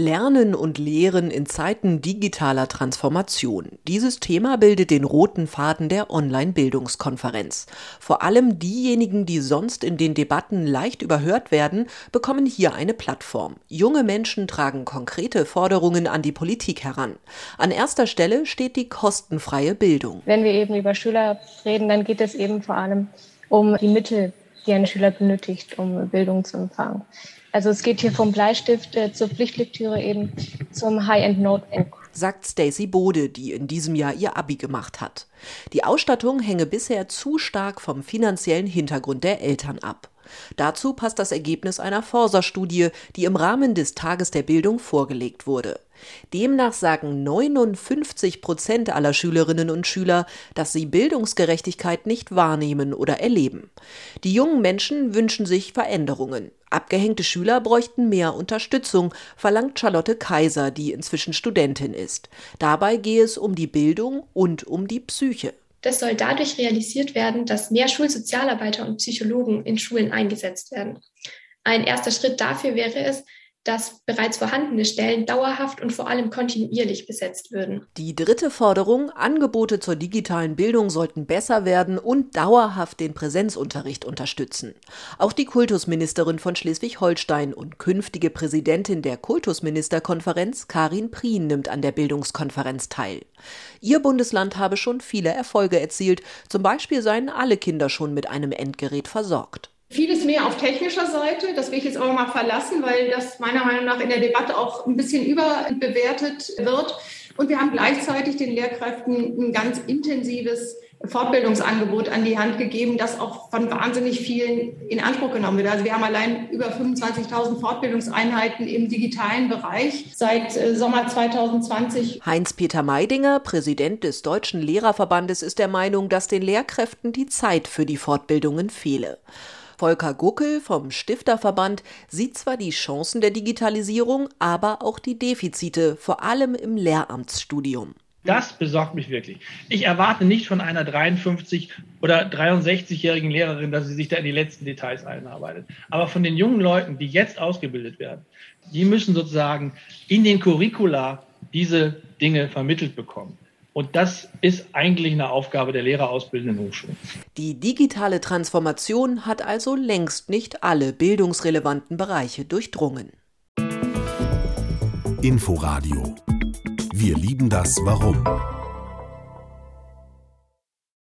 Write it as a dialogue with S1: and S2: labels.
S1: Lernen und Lehren in Zeiten digitaler Transformation. Dieses Thema bildet den roten Faden der Online-Bildungskonferenz. Vor allem diejenigen, die sonst in den Debatten leicht überhört werden, bekommen hier eine Plattform. Junge Menschen tragen konkrete Forderungen an die Politik heran. An erster Stelle steht die kostenfreie Bildung.
S2: Wenn wir eben über Schüler reden, dann geht es eben vor allem um die Mittel, die ein Schüler benötigt, um Bildung zu empfangen. Also es geht hier vom Bleistift äh, zur Pflichtlektüre eben zum High-End-Note
S1: sagt Stacey Bode, die in diesem Jahr ihr Abi gemacht hat. Die Ausstattung hänge bisher zu stark vom finanziellen Hintergrund der Eltern ab. Dazu passt das Ergebnis einer Forsa-Studie, die im Rahmen des Tages der Bildung vorgelegt wurde. Demnach sagen 59 Prozent aller Schülerinnen und Schüler, dass sie Bildungsgerechtigkeit nicht wahrnehmen oder erleben. Die jungen Menschen wünschen sich Veränderungen. Abgehängte Schüler bräuchten mehr Unterstützung, verlangt Charlotte Kaiser, die inzwischen Studentin ist. Dabei gehe es um die Bildung und um die Psyche.
S3: Das soll dadurch realisiert werden, dass mehr Schulsozialarbeiter und Psychologen in Schulen eingesetzt werden. Ein erster Schritt dafür wäre es, dass bereits vorhandene Stellen dauerhaft und vor allem kontinuierlich besetzt würden.
S1: Die dritte Forderung, Angebote zur digitalen Bildung sollten besser werden und dauerhaft den Präsenzunterricht unterstützen. Auch die Kultusministerin von Schleswig-Holstein und künftige Präsidentin der Kultusministerkonferenz, Karin Prien, nimmt an der Bildungskonferenz teil. Ihr Bundesland habe schon viele Erfolge erzielt, zum Beispiel seien alle Kinder schon mit einem Endgerät versorgt.
S4: Vieles mehr auf technischer Seite, das will ich jetzt aber mal verlassen, weil das meiner Meinung nach in der Debatte auch ein bisschen überbewertet wird. Und wir haben gleichzeitig den Lehrkräften ein ganz intensives Fortbildungsangebot an die Hand gegeben, das auch von wahnsinnig vielen in Anspruch genommen wird. Also wir haben allein über 25.000 Fortbildungseinheiten im digitalen Bereich seit äh, Sommer 2020.
S1: Heinz-Peter Meidinger, Präsident des Deutschen Lehrerverbandes, ist der Meinung, dass den Lehrkräften die Zeit für die Fortbildungen fehle. Volker Guckel vom Stifterverband sieht zwar die Chancen der Digitalisierung, aber auch die Defizite, vor allem im Lehramtsstudium.
S5: Das besorgt mich wirklich. Ich erwarte nicht von einer 53 oder 63-jährigen Lehrerin, dass sie sich da in die letzten Details einarbeitet. Aber von den jungen Leuten, die jetzt ausgebildet werden, die müssen sozusagen in den Curricula diese Dinge vermittelt bekommen. Und das ist eigentlich eine Aufgabe der lehrerausbildenden Hochschulen.
S1: Die digitale Transformation hat also längst nicht alle bildungsrelevanten Bereiche durchdrungen.
S6: Inforadio. Wir lieben das Warum.